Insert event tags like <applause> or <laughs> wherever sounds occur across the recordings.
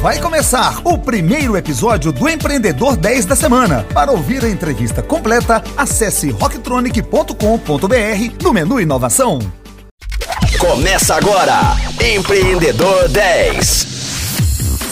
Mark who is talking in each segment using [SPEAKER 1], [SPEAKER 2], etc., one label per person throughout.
[SPEAKER 1] Vai começar o primeiro episódio do Empreendedor 10 da semana. Para ouvir a entrevista completa, acesse rocktronic.com.br no menu Inovação.
[SPEAKER 2] Começa agora, Empreendedor 10.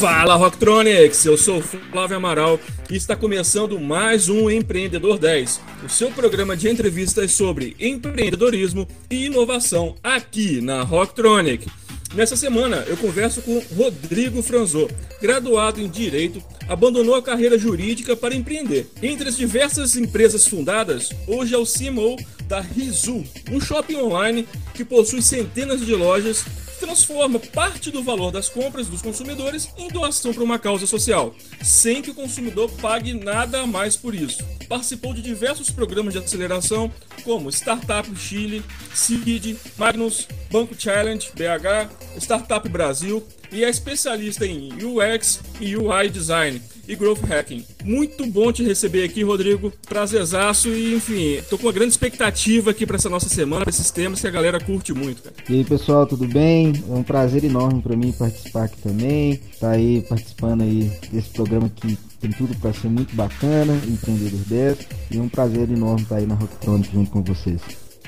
[SPEAKER 3] Fala Rocktronics, eu sou Flávio Amaral e está começando mais um Empreendedor 10, o seu programa de entrevistas sobre empreendedorismo e inovação aqui na Rocktronic. Nessa semana eu converso com Rodrigo Franzô, graduado em Direito, abandonou a carreira jurídica para empreender. Entre as diversas empresas fundadas, hoje é o CMO da Rizu, um shopping online que possui centenas de lojas transforma parte do valor das compras dos consumidores em doação para uma causa social, sem que o consumidor pague nada a mais por isso. Participou de diversos programas de aceleração, como Startup Chile, Seed, Magnus, Banco Challenge, BH, Startup Brasil e é especialista em UX e UI Design e Growth Hacking. Muito bom te receber aqui, Rodrigo. Prazerzaço e, enfim, tô com uma grande expectativa aqui para essa nossa semana, pra esses temas que a galera curte muito, cara.
[SPEAKER 4] E aí, pessoal, tudo bem? É um prazer enorme para mim participar aqui também. Tá aí participando aí desse programa que tem tudo para ser muito bacana, Empreendedor 10. E é um prazer enorme estar aí na Rocktronic junto com vocês.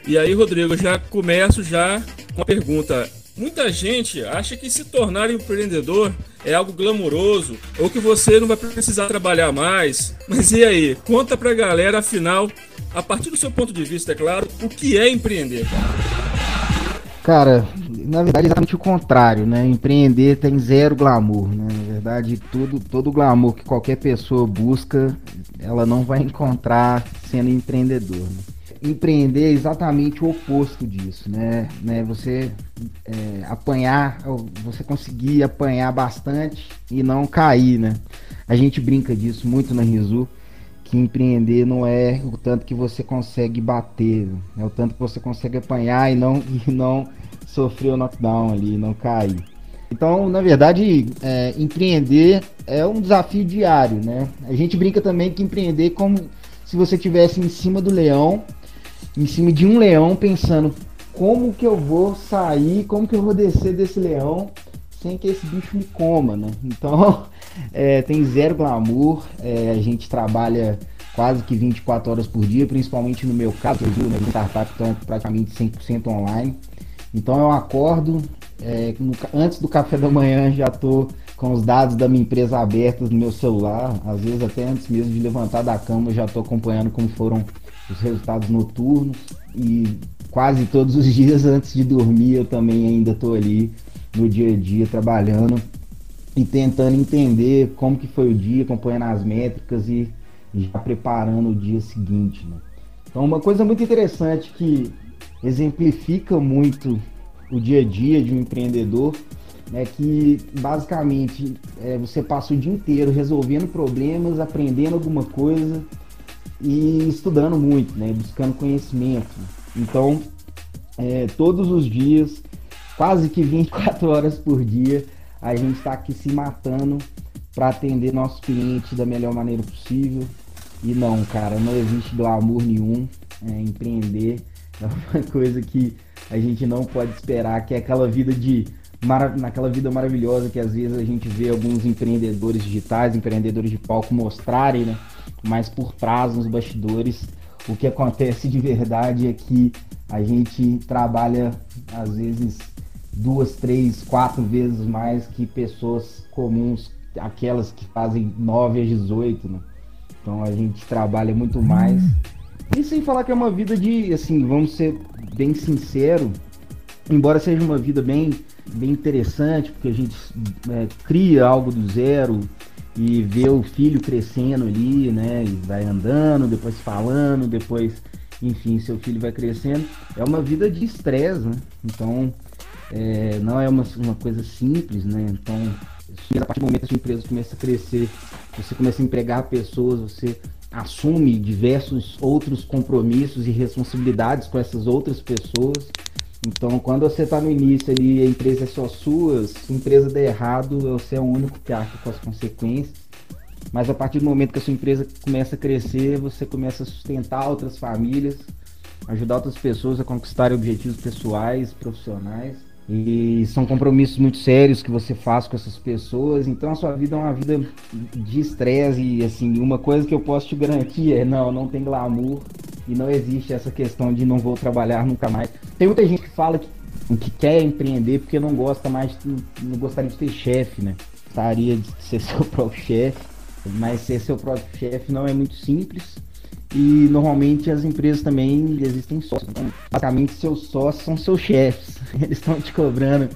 [SPEAKER 3] E aí, Rodrigo, já começo já com a pergunta. Muita gente acha que se tornar empreendedor é algo glamouroso ou que você não vai precisar trabalhar mais. Mas e aí? Conta pra galera, afinal, a partir do seu ponto de vista, é claro, o que é empreender?
[SPEAKER 4] Cara, na verdade é exatamente o contrário, né? Empreender tem zero glamour, né? Na verdade, tudo, todo glamour que qualquer pessoa busca, ela não vai encontrar sendo empreendedor. Né? Empreender é exatamente o oposto disso, né? né? Você é, apanhar, você conseguir apanhar bastante e não cair, né? A gente brinca disso muito na Rizu, que empreender não é o tanto que você consegue bater, é o tanto que você consegue apanhar e não, <laughs> e não sofrer o knockdown ali, não cair. Então, na verdade, é, empreender é um desafio diário, né? A gente brinca também que empreender é como se você estivesse em cima do leão em cima de um leão pensando como que eu vou sair, como que eu vou descer desse leão sem que esse bicho me coma, né? Então <laughs> é, tem zero glamour, é, a gente trabalha quase que 24 horas por dia, principalmente no meu caso, eu digo, né, startup estão praticamente 100% online. Então eu acordo, é, no, antes do café da manhã já estou com os dados da minha empresa abertos no meu celular, às vezes até antes mesmo de levantar da cama já estou acompanhando como foram os resultados noturnos e quase todos os <laughs> dias antes de dormir eu também ainda estou ali no dia a dia trabalhando e tentando entender como que foi o dia, acompanhando as métricas e já preparando o dia seguinte. Né? Então uma coisa muito interessante que exemplifica muito o dia a dia de um empreendedor é que basicamente é, você passa o dia inteiro resolvendo problemas, aprendendo alguma coisa e estudando muito, né? Buscando conhecimento. Então, é, todos os dias, quase que 24 <laughs> horas por dia, a gente está aqui se matando para atender nossos clientes da melhor maneira possível. E não, cara, não existe glamour nenhum. É, empreender <laughs> é uma coisa que a gente não pode esperar, que é aquela vida de naquela vida maravilhosa que às vezes a gente vê alguns empreendedores digitais, empreendedores de palco mostrarem, né? Mas por trás, nos bastidores, o que acontece de verdade é que a gente trabalha às vezes duas, três, quatro vezes mais que pessoas comuns, aquelas que fazem 9 a 18, né? Então a gente trabalha muito mais. E sem falar que é uma vida de, assim, vamos ser bem sincero, embora seja uma vida bem, bem interessante, porque a gente é, cria algo do zero, e ver o filho crescendo ali, né? E vai andando, depois falando, depois, enfim, seu filho vai crescendo. É uma vida de estresse, né? Então, é, não é uma, uma coisa simples, né? Então, a partir do momento que a empresa começa a crescer, você começa a empregar pessoas, você assume diversos outros compromissos e responsabilidades com essas outras pessoas. Então, quando você está no início ali, a empresa é só sua, se a empresa der errado, você é o único que arca com as consequências. Mas a partir do momento que a sua empresa começa a crescer, você começa a sustentar outras famílias, ajudar outras pessoas a conquistarem objetivos pessoais, profissionais. E são compromissos muito sérios que você faz com essas pessoas. Então a sua vida é uma vida de estresse. E assim, uma coisa que eu posso te garantir é: não, não tem glamour. E não existe essa questão de não vou trabalhar nunca mais. Tem muita gente que fala que, que quer empreender porque não gosta mais, não gostaria de ter chefe, né? Gostaria de ser <laughs> seu próprio chefe. Mas ser seu próprio chefe não é muito simples. E normalmente as empresas também existem sócios. Então, basicamente, seus sócios são seus chefes. <laughs> Eles estão te cobrando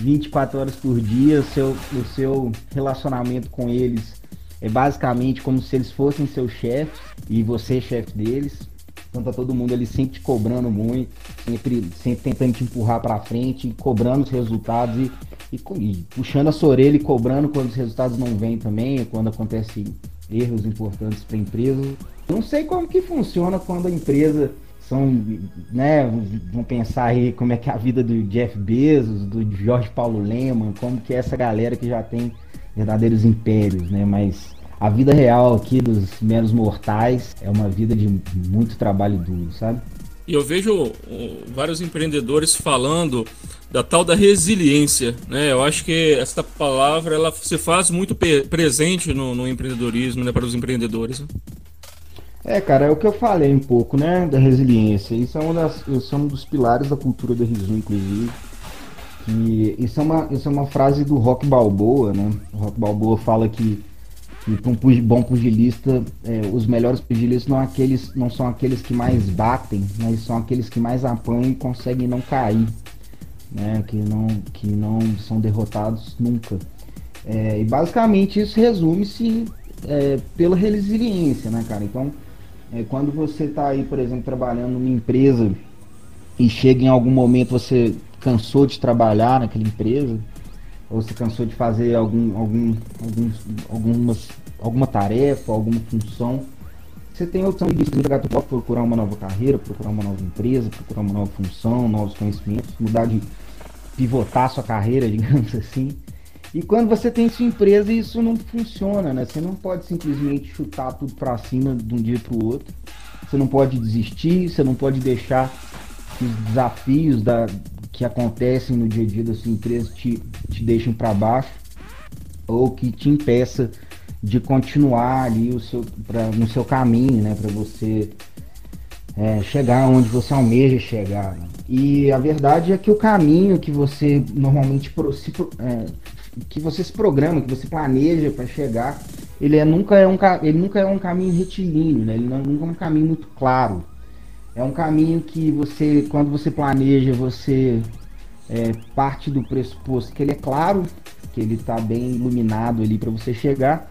[SPEAKER 4] 24 horas por dia. O seu, o seu relacionamento com eles é basicamente como se eles fossem seus chefes e você é chefe deles. Então tá todo mundo ali sempre te cobrando muito, sempre, sempre tentando te empurrar para frente, cobrando os resultados e, e, e, puxando a sua orelha e cobrando quando os resultados não vêm também, quando acontecem erros importantes para a empresa. Não sei como que funciona quando a empresa são, né, vão pensar aí como é que é a vida do Jeff Bezos, do Jorge Paulo Lehmann, como que é essa galera que já tem verdadeiros impérios, né, mas a vida real aqui dos meros mortais é uma vida de muito trabalho duro, sabe?
[SPEAKER 3] E eu vejo vários empreendedores falando da tal da resiliência, né? Eu acho que essa palavra ela se faz muito presente no, no empreendedorismo, né, para os empreendedores. Né?
[SPEAKER 4] É, cara, é o que eu falei um pouco, né, da resiliência. Isso é, das, isso é um dos pilares da cultura da Risu, inclusive. Que isso é uma, isso é uma frase do Rock Balboa, né? O Rock Balboa fala que, que para um bom pugilista, é, os melhores pugilistas não, aqueles, não são aqueles que mais batem, mas são aqueles que mais apanham e conseguem não cair, né? Que não, que não são derrotados nunca. É, e basicamente isso resume-se é, pela resiliência, né, cara? Então, é, quando você está aí, por exemplo, trabalhando numa empresa e chega em algum momento você cansou de trabalhar naquela empresa, ou você cansou de fazer algum, algum, algum, algumas, alguma tarefa, alguma função, você tem a opção de procurar uma nova carreira, procurar uma nova empresa, procurar uma nova função, novos conhecimentos, mudar de pivotar sua carreira, <laughs> digamos assim. E quando você tem sua empresa, isso não funciona, né? Você não pode simplesmente chutar tudo para cima de um dia para o outro. Você não pode desistir, você não pode deixar os desafios da, que acontecem no dia a dia da sua empresa te, te deixem para baixo ou que te impeça de continuar ali o seu, pra, no seu caminho, né? Para você é, chegar onde você almeja chegar. Né? E a verdade é que o caminho que você normalmente se, é, que você se programa, que você planeja para chegar, ele é, nunca é um, ele nunca é um caminho retilíneo, né? ele não, nunca é um caminho muito claro. É um caminho que você, quando você planeja, você é, parte do pressuposto que ele é claro, que ele está bem iluminado ali para você chegar,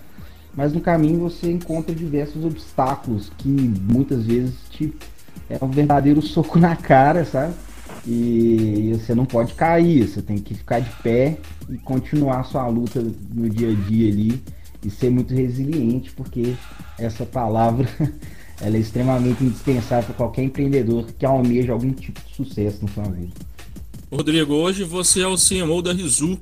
[SPEAKER 4] mas no caminho você encontra diversos obstáculos que muitas vezes te é um verdadeiro soco na cara, sabe? E você não pode cair, você tem que ficar de pé e continuar sua luta no dia a dia ali e ser muito resiliente, porque essa palavra <laughs> ela é extremamente indispensável para qualquer empreendedor que almeja algum tipo de sucesso na sua vida.
[SPEAKER 3] Rodrigo, hoje você é o CMO da Rizu.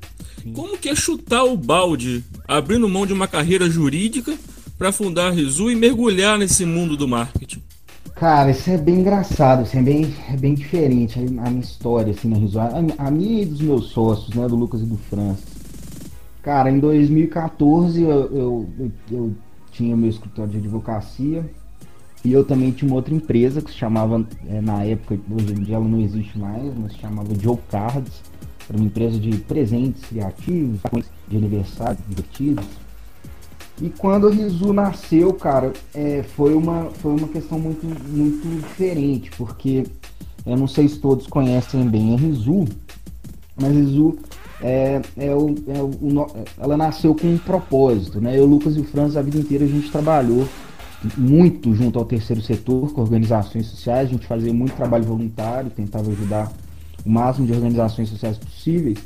[SPEAKER 3] Como que é chutar o balde, abrindo mão de uma carreira jurídica para fundar a Rizu e mergulhar nesse mundo do marketing?
[SPEAKER 4] Cara, isso é bem engraçado, assim, é, bem, é bem diferente a minha história, assim, na Risório. A, a, minha e dos meus sócios, né, do Lucas e do Francis. Cara, em 2014 eu, eu, eu, eu tinha meu escritório de advocacia e eu também tinha uma outra empresa que se chamava, é, na época, hoje em dia ela não existe mais, mas se chamava Joe Cards. Era uma empresa de presentes criativos, de aniversário divertidos. E quando a Rizu nasceu, cara, é, foi, uma, foi uma questão muito, muito diferente, porque eu não sei se todos conhecem bem a Rizu, mas a Rizu é, é, o, é o, ela nasceu com um propósito, né? Eu, Lucas e o Franz, a vida inteira a gente trabalhou muito junto ao terceiro setor, com organizações sociais, a gente fazia muito trabalho voluntário, tentava ajudar o máximo de organizações sociais possíveis,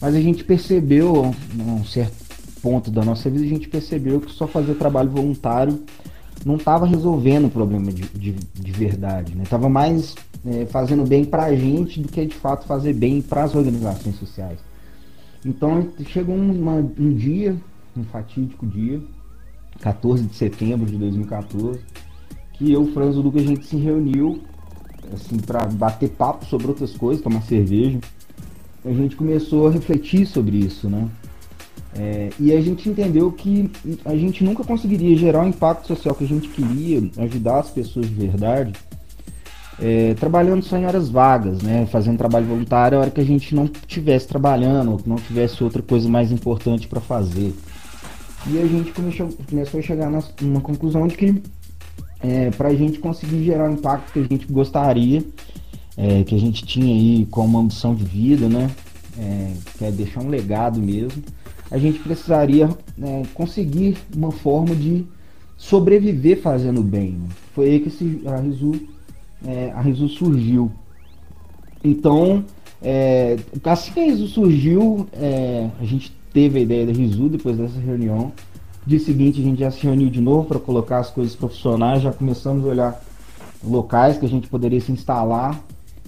[SPEAKER 4] mas a gente percebeu, um certo ponto da nossa vida, a gente percebeu que só fazer trabalho voluntário não estava resolvendo o problema de, de, de verdade, né? Tava mais é, fazendo bem para a gente do que de fato fazer bem para as organizações sociais. Então chegou uma, um dia, um fatídico dia, 14 de setembro de 2014, que eu, Franz e o Duca, a gente se reuniu assim para bater papo sobre outras coisas, tomar cerveja. a gente começou a refletir sobre isso, né? É, e a gente entendeu que a gente nunca conseguiria gerar o impacto social que a gente queria, ajudar as pessoas de verdade, é, trabalhando só em horas vagas, né? Fazendo trabalho voluntário a hora que a gente não estivesse trabalhando, ou que não tivesse outra coisa mais importante para fazer. E a gente começou, começou a chegar numa conclusão de que é, para a gente conseguir gerar o impacto que a gente gostaria, é, que a gente tinha aí como ambição de vida, né? É, que é deixar um legado mesmo, a gente precisaria né, conseguir uma forma de sobreviver fazendo bem. Né? Foi aí que esse, a, Rizu, é, a Rizu surgiu. Então, é, assim que a Rizu surgiu, é, a gente teve a ideia da Rizu depois dessa reunião. Dia seguinte a gente já se reuniu de novo para colocar as coisas profissionais, já começamos a olhar locais que a gente poderia se instalar.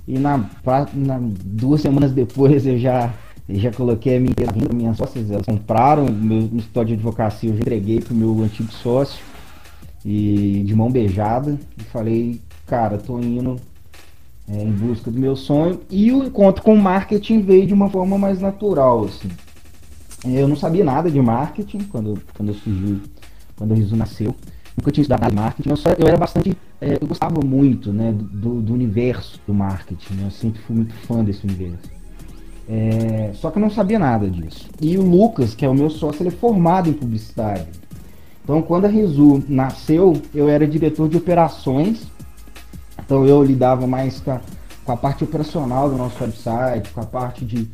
[SPEAKER 4] E na, na duas semanas depois eu já, já coloquei a minha, a minhas sócias, elas compraram meu escritório de advocacia, eu já entreguei pro meu antigo sócio e de mão beijada e falei, cara, tô indo é, em busca do meu sonho e o encontro com o marketing veio de uma forma mais natural, assim. Eu não sabia nada de marketing quando, quando eu surgi, quando o Riso nasceu. Nunca tinha estudado marketing. Eu, só, eu era bastante. É, eu gostava muito né, do, do universo do marketing. Né? Eu sempre fui muito fã desse universo. É, só que eu não sabia nada disso. E o Lucas, que é o meu sócio, ele é formado em publicidade. Então, quando a Risu nasceu, eu era diretor de operações. Então, eu lidava mais com a, com a parte operacional do nosso website, com a parte de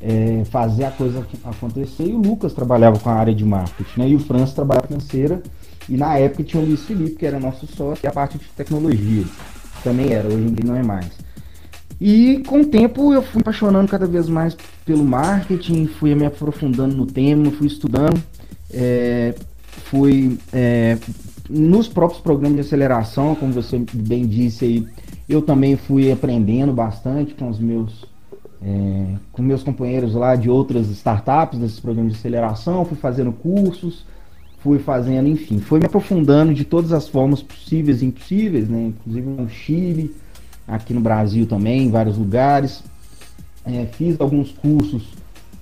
[SPEAKER 4] é, fazer a coisa acontecer. E o Lucas trabalhava com a área de marketing, né? E o França trabalhava financeira. E na época tinha o Luiz Felipe, que era nosso sócio, e a parte de tecnologia. Também era, hoje em dia não é mais. E com o tempo eu fui apaixonando cada vez mais pelo marketing, fui me aprofundando no tema, fui estudando, é, fui é, nos próprios programas de aceleração, como você bem disse aí, eu também fui aprendendo bastante com os meus é, com meus companheiros lá de outras startups, desses programas de aceleração, fui fazendo cursos, fui fazendo, enfim, fui me aprofundando de todas as formas possíveis e impossíveis, né? Inclusive no Chile, aqui no Brasil também, em vários lugares. É, fiz alguns cursos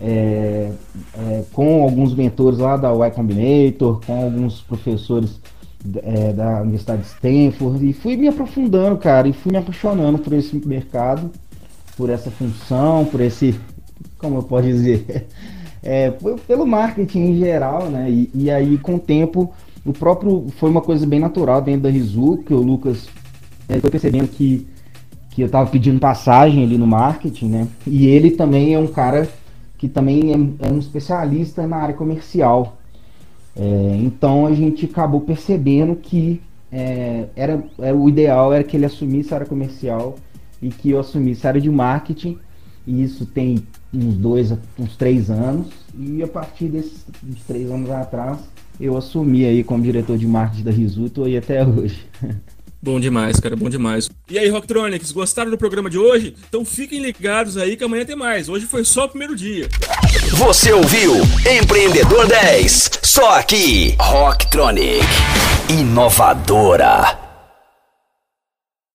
[SPEAKER 4] é, é, com alguns mentores lá da Y Combinator, com alguns professores é, da Universidade de Stanford, e fui me aprofundando, cara, e fui me apaixonando por esse mercado por essa função, por esse, como eu posso dizer, <laughs> é, pelo marketing em geral, né? E, e, aí, com o tempo, o próprio foi uma coisa bem natural dentro da Rizu, que o Lucas é, foi percebendo que, que eu estava pedindo passagem ali no marketing, né? E ele também é um cara que também é, é um especialista na área comercial. É, então a gente acabou percebendo que é, era, era, o ideal era que ele assumisse a área comercial e que eu assumisse a área de marketing. E isso tem uns dois, uns três anos. E a partir desses três anos atrás, eu assumi aí como diretor de marketing da Risuto e até hoje. <laughs>
[SPEAKER 3] Bom demais, cara, bom demais. E aí, Rocktronics, gostaram do programa de hoje? Então fiquem ligados aí que amanhã tem mais. Hoje foi só o primeiro dia.
[SPEAKER 2] Você ouviu Empreendedor 10, só aqui, Rocktronic, inovadora.